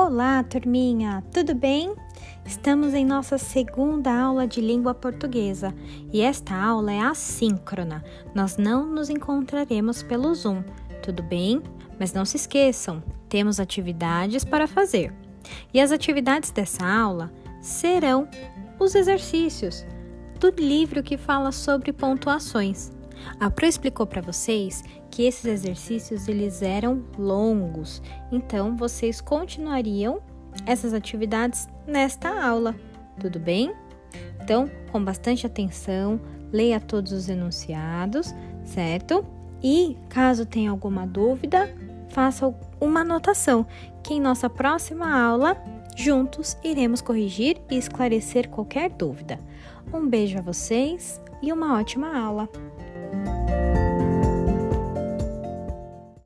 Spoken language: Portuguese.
Olá, turminha, tudo bem? Estamos em nossa segunda aula de língua portuguesa e esta aula é assíncrona. Nós não nos encontraremos pelo Zoom, tudo bem? Mas não se esqueçam, temos atividades para fazer. E as atividades dessa aula serão os exercícios do livro que fala sobre pontuações. A Pro explicou para vocês que esses exercícios eles eram longos, então vocês continuariam essas atividades nesta aula, tudo bem? Então, com bastante atenção, leia todos os enunciados, certo? E caso tenha alguma dúvida, faça uma anotação, que em nossa próxima aula, juntos iremos corrigir e esclarecer qualquer dúvida. Um beijo a vocês e uma ótima aula!